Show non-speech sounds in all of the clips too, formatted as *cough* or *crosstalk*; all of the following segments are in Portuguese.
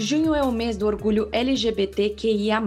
Junho é o mês do orgulho LGBTQIA+,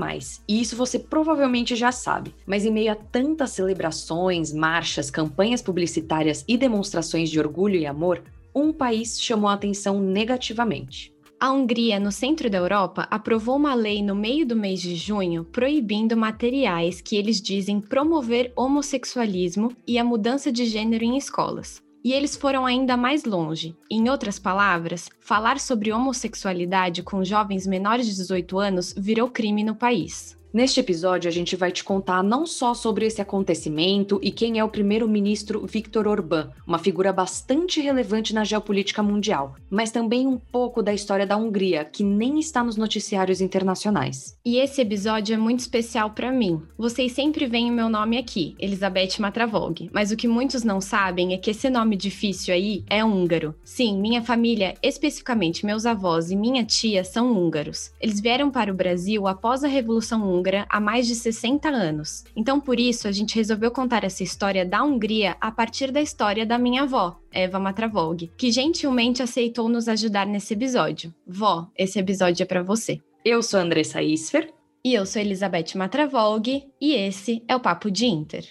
e isso você provavelmente já sabe. Mas em meio a tantas celebrações, marchas, campanhas publicitárias e demonstrações de orgulho e amor, um país chamou a atenção negativamente. A Hungria, no centro da Europa, aprovou uma lei no meio do mês de junho proibindo materiais que eles dizem promover homossexualismo e a mudança de gênero em escolas. E eles foram ainda mais longe. Em outras palavras, falar sobre homossexualidade com jovens menores de 18 anos virou crime no país. Neste episódio, a gente vai te contar não só sobre esse acontecimento e quem é o primeiro-ministro Viktor Orbán, uma figura bastante relevante na geopolítica mundial, mas também um pouco da história da Hungria, que nem está nos noticiários internacionais. E esse episódio é muito especial para mim. Vocês sempre veem o meu nome aqui, Elizabeth Matravog, mas o que muitos não sabem é que esse nome difícil aí é húngaro. Sim, minha família, especificamente meus avós e minha tia, são húngaros. Eles vieram para o Brasil após a Revolução Húngara húngara há mais de 60 anos. Então, por isso, a gente resolveu contar essa história da Hungria a partir da história da minha avó, Eva Matravog, que gentilmente aceitou nos ajudar nesse episódio. Vó, esse episódio é para você. Eu sou Andressa Isfer. E eu sou Elizabeth Matravog, e esse é o Papo de Inter.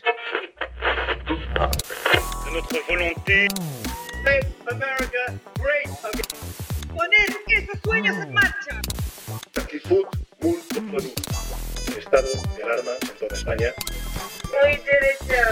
Notre volonté. Make America great again. Marcha. En toda España.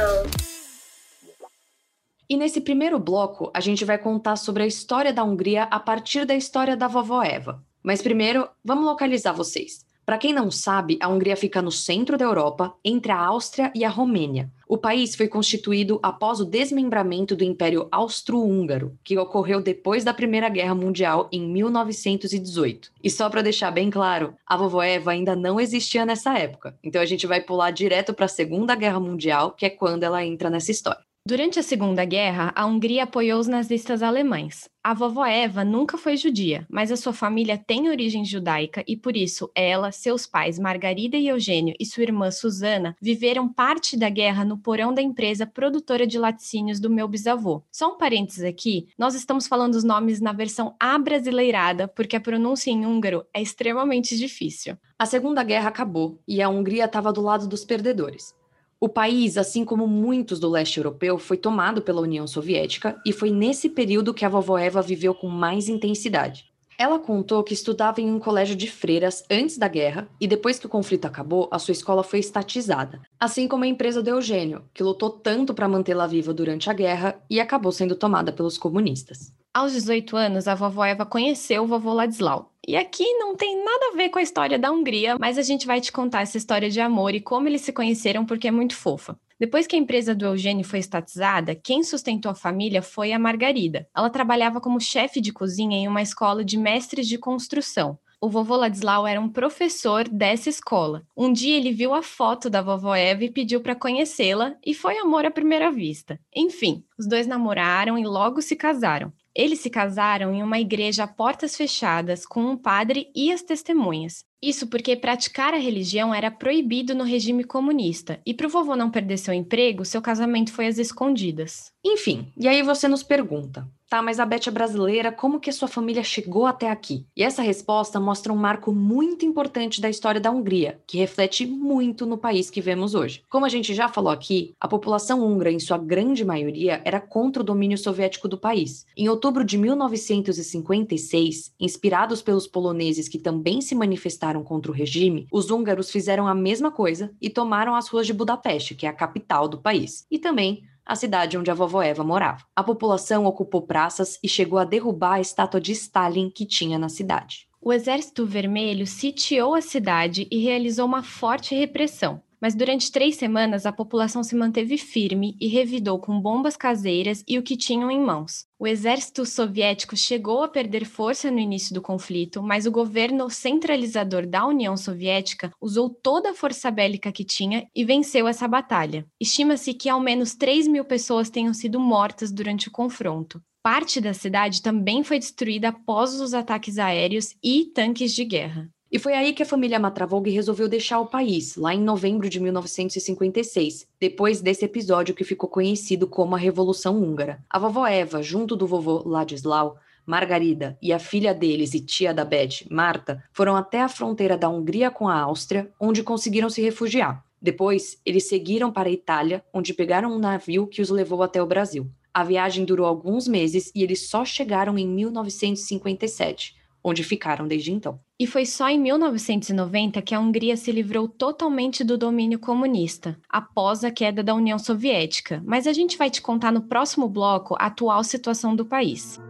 E nesse primeiro bloco, a gente vai contar sobre a história da Hungria a partir da história da vovó Eva. Mas primeiro, vamos localizar vocês. Para quem não sabe, a Hungria fica no centro da Europa, entre a Áustria e a Romênia. O país foi constituído após o desmembramento do Império Austro-Húngaro, que ocorreu depois da Primeira Guerra Mundial em 1918. E só para deixar bem claro, a vovó Eva ainda não existia nessa época. Então a gente vai pular direto para a Segunda Guerra Mundial, que é quando ela entra nessa história. Durante a Segunda Guerra, a Hungria apoiou os nazistas alemães. A vovó Eva nunca foi judia, mas a sua família tem origem judaica e por isso ela, seus pais Margarida e Eugênio e sua irmã Susana viveram parte da guerra no porão da empresa produtora de laticínios do meu bisavô. Só um parênteses aqui, nós estamos falando os nomes na versão abrasileirada porque a pronúncia em húngaro é extremamente difícil. A Segunda Guerra acabou e a Hungria estava do lado dos perdedores. O país, assim como muitos do leste europeu, foi tomado pela União Soviética e foi nesse período que a vovó Eva viveu com mais intensidade. Ela contou que estudava em um colégio de freiras antes da guerra e depois que o conflito acabou, a sua escola foi estatizada, assim como a empresa do Eugênio, que lutou tanto para mantê-la viva durante a guerra e acabou sendo tomada pelos comunistas. Aos 18 anos, a vovó Eva conheceu o vovô Ladislau. E aqui não tem nada a ver com a história da Hungria, mas a gente vai te contar essa história de amor e como eles se conheceram porque é muito fofa. Depois que a empresa do Eugênio foi estatizada, quem sustentou a família foi a Margarida. Ela trabalhava como chefe de cozinha em uma escola de mestres de construção. O vovô Ladislau era um professor dessa escola. Um dia ele viu a foto da vovó Eva e pediu para conhecê-la, e foi amor à primeira vista. Enfim, os dois namoraram e logo se casaram. Eles se casaram em uma igreja a portas fechadas, com um padre e as testemunhas. Isso porque praticar a religião era proibido no regime comunista, e para o vovô não perder seu emprego, seu casamento foi às escondidas. Enfim, e aí você nos pergunta: Tá, mas a Beth é brasileira, como que a sua família chegou até aqui? E essa resposta mostra um marco muito importante da história da Hungria, que reflete muito no país que vemos hoje. Como a gente já falou aqui, a população húngara, em sua grande maioria, era contra o domínio soviético do país. Em outubro de 1956, inspirados pelos poloneses que também se manifestaram contra o regime, os húngaros fizeram a mesma coisa e tomaram as ruas de Budapeste, que é a capital do país, e também a cidade onde a vovó Eva morava. A população ocupou praças e chegou a derrubar a estátua de Stalin que tinha na cidade. O Exército Vermelho sitiou a cidade e realizou uma forte repressão. Mas durante três semanas a população se manteve firme e revidou com bombas caseiras e o que tinham em mãos. O exército soviético chegou a perder força no início do conflito, mas o governo centralizador da União Soviética usou toda a força bélica que tinha e venceu essa batalha. Estima-se que ao menos 3 mil pessoas tenham sido mortas durante o confronto. Parte da cidade também foi destruída após os ataques aéreos e tanques de guerra. E foi aí que a família Matravog resolveu deixar o país, lá em novembro de 1956, depois desse episódio que ficou conhecido como a Revolução Húngara. A vovó Eva, junto do vovô Ladislau, Margarida e a filha deles e tia da Beth, Marta, foram até a fronteira da Hungria com a Áustria, onde conseguiram se refugiar. Depois, eles seguiram para a Itália, onde pegaram um navio que os levou até o Brasil. A viagem durou alguns meses e eles só chegaram em 1957, onde ficaram desde então. E foi só em 1990 que a Hungria se livrou totalmente do domínio comunista, após a queda da União Soviética. Mas a gente vai te contar no próximo bloco a atual situação do país.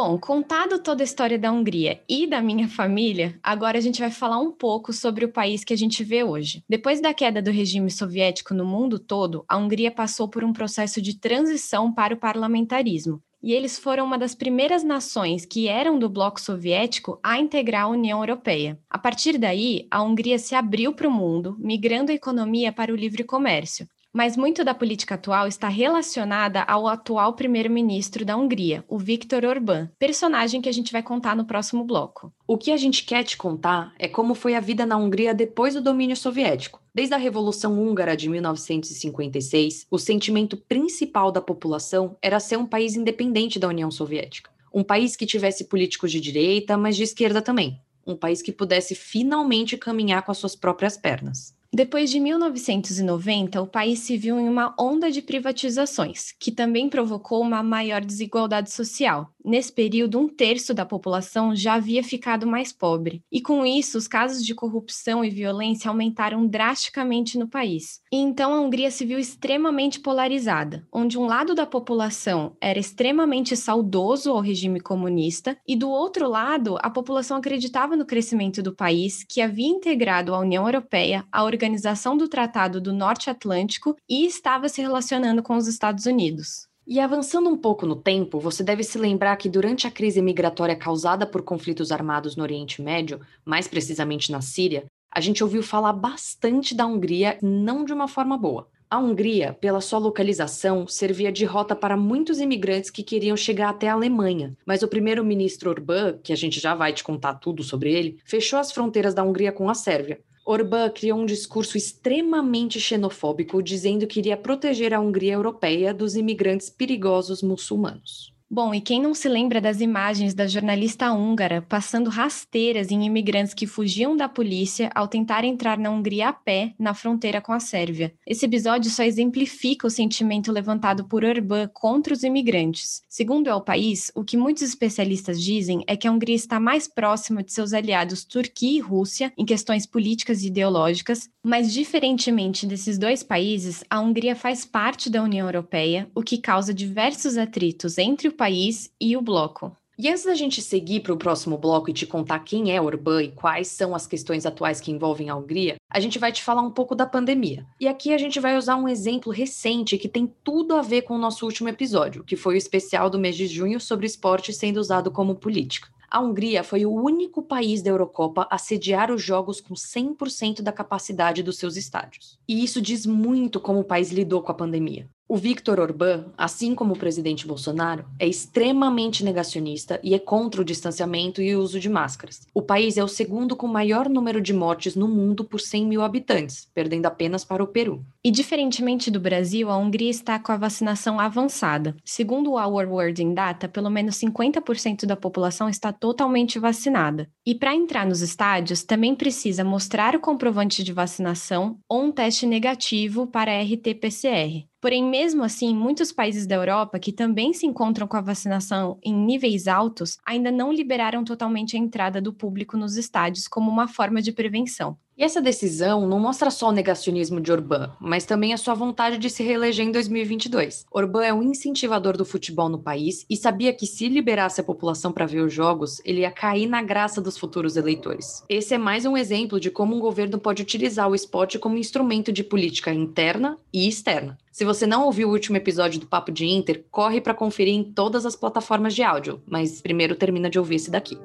Bom, contado toda a história da Hungria e da minha *laughs* família, agora a gente vai falar um pouco sobre o país que a gente vê hoje. Depois da queda do regime soviético no mundo todo, a Hungria passou por um processo de transição para o parlamentarismo. E eles foram uma das primeiras nações que eram do bloco soviético a integrar a União Europeia. A partir daí, a Hungria se abriu para o mundo, migrando a economia para o livre comércio mas muito da política atual está relacionada ao atual primeiro-ministro da Hungria, o Viktor Orbán, personagem que a gente vai contar no próximo bloco. O que a gente quer te contar é como foi a vida na Hungria depois do domínio soviético. Desde a Revolução Húngara de 1956, o sentimento principal da população era ser um país independente da União Soviética. Um país que tivesse políticos de direita, mas de esquerda também. Um país que pudesse finalmente caminhar com as suas próprias pernas. Depois de 1990, o país se viu em uma onda de privatizações, que também provocou uma maior desigualdade social. Nesse período, um terço da população já havia ficado mais pobre, e com isso, os casos de corrupção e violência aumentaram drasticamente no país. E então a Hungria se viu extremamente polarizada, onde um lado da população era extremamente saudoso ao regime comunista, e do outro lado, a população acreditava no crescimento do país, que havia integrado a União Europeia, a Organização do Tratado do Norte Atlântico e estava se relacionando com os Estados Unidos. E avançando um pouco no tempo, você deve se lembrar que durante a crise migratória causada por conflitos armados no Oriente Médio, mais precisamente na Síria, a gente ouviu falar bastante da Hungria, não de uma forma boa. A Hungria, pela sua localização, servia de rota para muitos imigrantes que queriam chegar até a Alemanha, mas o primeiro-ministro Orbán, que a gente já vai te contar tudo sobre ele, fechou as fronteiras da Hungria com a Sérvia, Orbán criou um discurso extremamente xenofóbico, dizendo que iria proteger a Hungria europeia dos imigrantes perigosos muçulmanos. Bom, e quem não se lembra das imagens da jornalista húngara passando rasteiras em imigrantes que fugiam da polícia ao tentar entrar na Hungria a pé na fronteira com a Sérvia? Esse episódio só exemplifica o sentimento levantado por Orbán contra os imigrantes. Segundo o País, o que muitos especialistas dizem é que a Hungria está mais próxima de seus aliados Turquia e Rússia em questões políticas e ideológicas, mas diferentemente desses dois países, a Hungria faz parte da União Europeia, o que causa diversos atritos entre o país e o bloco. E antes da gente seguir para o próximo bloco e te contar quem é Orbán e quais são as questões atuais que envolvem a Hungria, a gente vai te falar um pouco da pandemia. E aqui a gente vai usar um exemplo recente que tem tudo a ver com o nosso último episódio, que foi o especial do mês de junho sobre esporte sendo usado como política. A Hungria foi o único país da Eurocopa a sediar os jogos com 100% da capacidade dos seus estádios. E isso diz muito como o país lidou com a pandemia. O Viktor Orbán, assim como o presidente Bolsonaro, é extremamente negacionista e é contra o distanciamento e o uso de máscaras. O país é o segundo com maior número de mortes no mundo por 100 mil habitantes, perdendo apenas para o Peru. E diferentemente do Brasil, a Hungria está com a vacinação avançada. Segundo o Our World in Data, pelo menos 50% da população está totalmente vacinada. E para entrar nos estádios, também precisa mostrar o comprovante de vacinação ou um teste negativo para RT-PCR. Porém, mesmo assim, muitos países da Europa, que também se encontram com a vacinação em níveis altos, ainda não liberaram totalmente a entrada do público nos estádios como uma forma de prevenção. E essa decisão não mostra só o negacionismo de Orbán, mas também a sua vontade de se reeleger em 2022. Orbán é um incentivador do futebol no país e sabia que se liberasse a população para ver os jogos, ele ia cair na graça dos futuros eleitores. Esse é mais um exemplo de como um governo pode utilizar o esporte como instrumento de política interna e externa. Se você não ouviu o último episódio do Papo de Inter, corre para conferir em todas as plataformas de áudio, mas primeiro termina de ouvir esse daqui.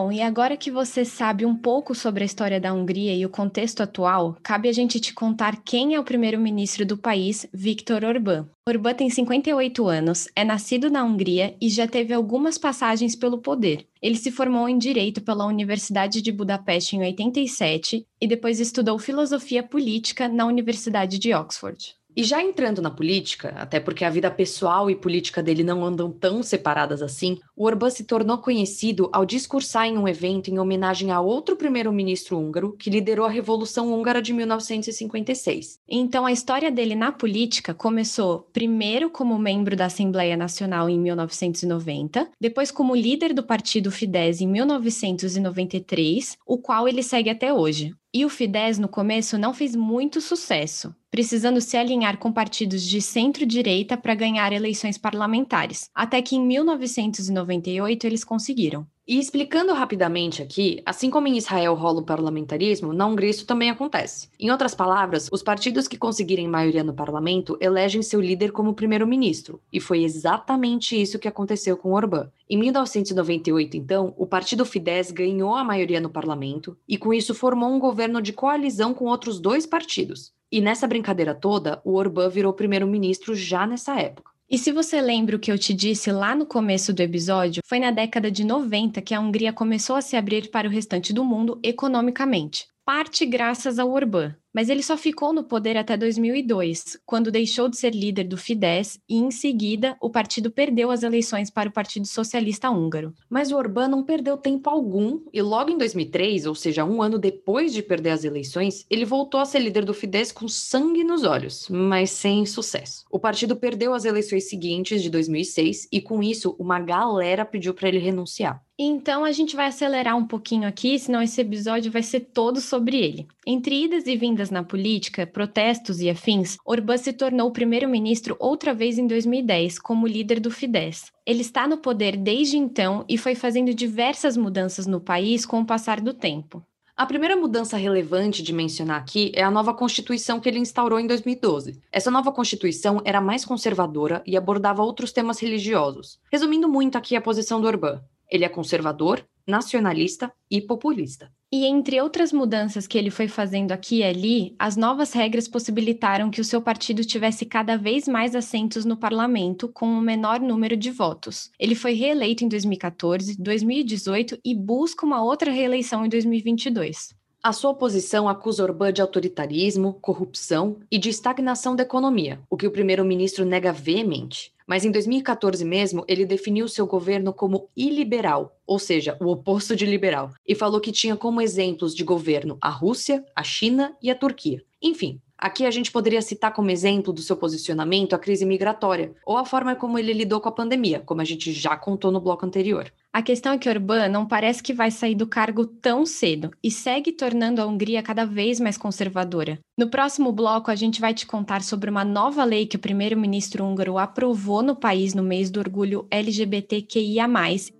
Bom, e agora que você sabe um pouco sobre a história da Hungria e o contexto atual, cabe a gente te contar quem é o primeiro-ministro do país, Viktor Orbán. Orbán tem 58 anos, é nascido na Hungria e já teve algumas passagens pelo poder. Ele se formou em Direito pela Universidade de Budapeste em 87 e depois estudou Filosofia Política na Universidade de Oxford. E já entrando na política, até porque a vida pessoal e política dele não andam tão separadas assim, o Orbán se tornou conhecido ao discursar em um evento em homenagem a outro primeiro-ministro húngaro que liderou a Revolução Húngara de 1956. Então a história dele na política começou primeiro como membro da Assembleia Nacional em 1990, depois como líder do partido Fidesz em 1993, o qual ele segue até hoje. E o Fidesz, no começo, não fez muito sucesso, precisando se alinhar com partidos de centro-direita para ganhar eleições parlamentares, até que em 1998 eles conseguiram. E explicando rapidamente aqui, assim como em Israel rola o parlamentarismo, na Hungria isso também acontece. Em outras palavras, os partidos que conseguirem maioria no parlamento elegem seu líder como primeiro-ministro, e foi exatamente isso que aconteceu com Orbán. Em 1998, então, o partido Fidesz ganhou a maioria no parlamento e com isso formou um governo de coalizão com outros dois partidos. E nessa brincadeira toda, o Orbán virou primeiro-ministro já nessa época. E se você lembra o que eu te disse lá no começo do episódio, foi na década de 90 que a Hungria começou a se abrir para o restante do mundo economicamente parte graças ao Orbán, mas ele só ficou no poder até 2002, quando deixou de ser líder do Fidesz e, em seguida, o partido perdeu as eleições para o Partido Socialista Húngaro. Mas o Orbán não perdeu tempo algum e, logo em 2003, ou seja, um ano depois de perder as eleições, ele voltou a ser líder do Fidesz com sangue nos olhos, mas sem sucesso. O partido perdeu as eleições seguintes, de 2006, e com isso, uma galera pediu para ele renunciar. Então a gente vai acelerar um pouquinho aqui, senão esse episódio vai ser todo sobre ele. Entre idas e vindas na política, protestos e afins, Orbán se tornou primeiro-ministro outra vez em 2010, como líder do Fidesz. Ele está no poder desde então e foi fazendo diversas mudanças no país com o passar do tempo. A primeira mudança relevante de mencionar aqui é a nova Constituição que ele instaurou em 2012. Essa nova Constituição era mais conservadora e abordava outros temas religiosos. Resumindo muito aqui a posição do Orbán, ele é conservador, nacionalista e populista. E entre outras mudanças que ele foi fazendo aqui e ali, as novas regras possibilitaram que o seu partido tivesse cada vez mais assentos no parlamento, com um menor número de votos. Ele foi reeleito em 2014, 2018 e busca uma outra reeleição em 2022. A sua oposição acusa Orbán de autoritarismo, corrupção e de estagnação da economia, o que o primeiro-ministro nega veemente. Mas em 2014 mesmo, ele definiu seu governo como iliberal, ou seja, o oposto de liberal, e falou que tinha como exemplos de governo a Rússia, a China e a Turquia. Enfim, Aqui a gente poderia citar como exemplo do seu posicionamento a crise migratória, ou a forma como ele lidou com a pandemia, como a gente já contou no bloco anterior. A questão é que Orbán não parece que vai sair do cargo tão cedo e segue tornando a Hungria cada vez mais conservadora. No próximo bloco, a gente vai te contar sobre uma nova lei que o primeiro-ministro húngaro aprovou no país no mês do orgulho LGBTQIA,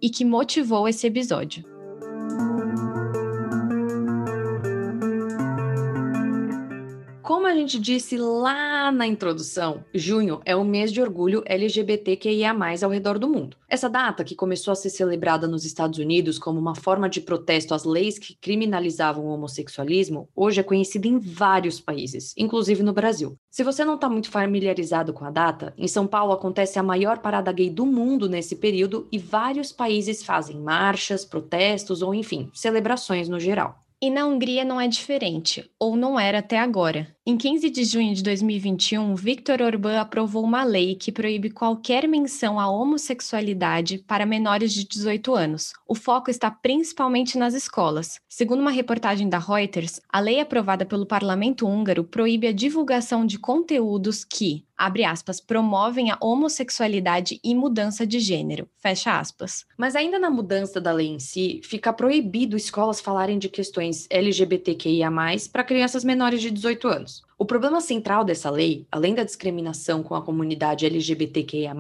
e que motivou esse episódio. Como a gente disse lá na introdução, junho é o mês de orgulho LGBTQIA+, ao redor do mundo. Essa data, que começou a ser celebrada nos Estados Unidos como uma forma de protesto às leis que criminalizavam o homossexualismo, hoje é conhecida em vários países, inclusive no Brasil. Se você não está muito familiarizado com a data, em São Paulo acontece a maior parada gay do mundo nesse período e vários países fazem marchas, protestos ou, enfim, celebrações no geral. E na Hungria não é diferente, ou não era até agora. Em 15 de junho de 2021, Viktor Orbán aprovou uma lei que proíbe qualquer menção à homossexualidade para menores de 18 anos. O foco está principalmente nas escolas. Segundo uma reportagem da Reuters, a lei aprovada pelo parlamento húngaro proíbe a divulgação de conteúdos que, abre aspas, promovem a homossexualidade e mudança de gênero, fecha aspas. Mas ainda na mudança da lei em si, fica proibido escolas falarem de questões LGBTQIA+, para crianças menores de 18 anos. O problema central dessa lei, além da discriminação com a comunidade LGBTQIA,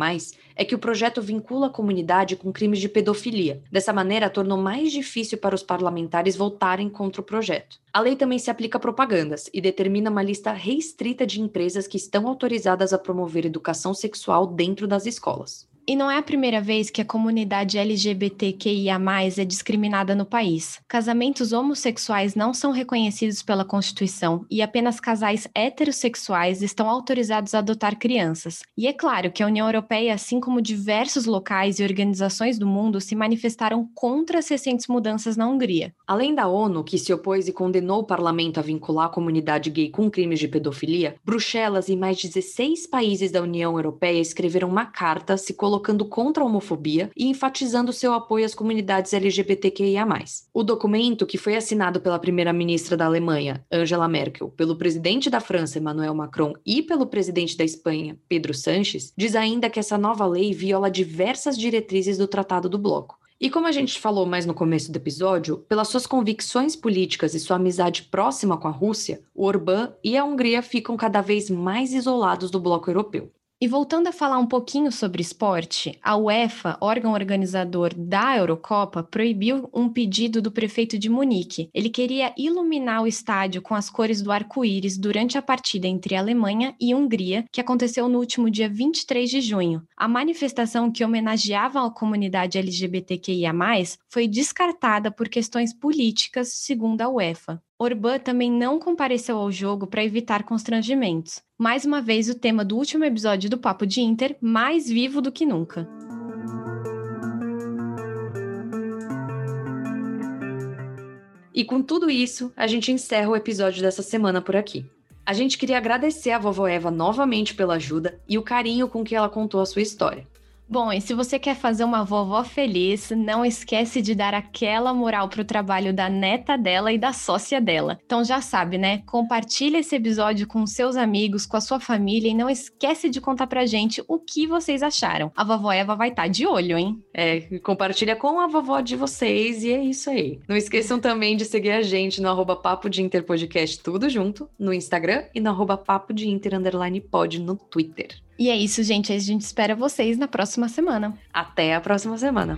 é que o projeto vincula a comunidade com crimes de pedofilia. Dessa maneira, tornou mais difícil para os parlamentares votarem contra o projeto. A lei também se aplica a propagandas e determina uma lista restrita de empresas que estão autorizadas a promover educação sexual dentro das escolas. E não é a primeira vez que a comunidade LGBTQIA é discriminada no país. Casamentos homossexuais não são reconhecidos pela Constituição e apenas casais heterossexuais estão autorizados a adotar crianças. E é claro que a União Europeia, assim como diversos locais e organizações do mundo, se manifestaram contra as recentes mudanças na Hungria. Além da ONU, que se opôs e condenou o parlamento a vincular a comunidade gay com crimes de pedofilia, Bruxelas e mais 16 países da União Europeia escreveram uma carta se colocando colocando contra a homofobia e enfatizando seu apoio às comunidades LGBTQIA. O documento, que foi assinado pela primeira-ministra da Alemanha, Angela Merkel, pelo presidente da França, Emmanuel Macron, e pelo presidente da Espanha, Pedro Sánchez, diz ainda que essa nova lei viola diversas diretrizes do Tratado do Bloco. E como a gente falou mais no começo do episódio, pelas suas convicções políticas e sua amizade próxima com a Rússia, o Orbán e a Hungria ficam cada vez mais isolados do bloco europeu. E voltando a falar um pouquinho sobre esporte, a UEFA, órgão organizador da Eurocopa, proibiu um pedido do prefeito de Munique. Ele queria iluminar o estádio com as cores do arco-íris durante a partida entre Alemanha e Hungria, que aconteceu no último dia 23 de junho. A manifestação que homenageava a comunidade LGBTQIA, foi descartada por questões políticas, segundo a UEFA. Orbán também não compareceu ao jogo para evitar constrangimentos. Mais uma vez, o tema do último episódio do Papo de Inter, mais vivo do que nunca. E com tudo isso, a gente encerra o episódio dessa semana por aqui. A gente queria agradecer a vovó Eva novamente pela ajuda e o carinho com que ela contou a sua história. Bom, e se você quer fazer uma vovó feliz, não esquece de dar aquela moral pro trabalho da neta dela e da sócia dela. Então já sabe, né? Compartilha esse episódio com seus amigos, com a sua família e não esquece de contar pra gente o que vocês acharam. A vovó Eva vai estar tá de olho, hein? É, compartilha com a vovó de vocês e é isso aí. Não esqueçam também de seguir a gente no arroba Papo de Inter Podcast, tudo junto, no Instagram e no arroba Papo de Inter Underline Pod no Twitter. E é isso, gente. A gente espera vocês na próxima semana. Até a próxima semana.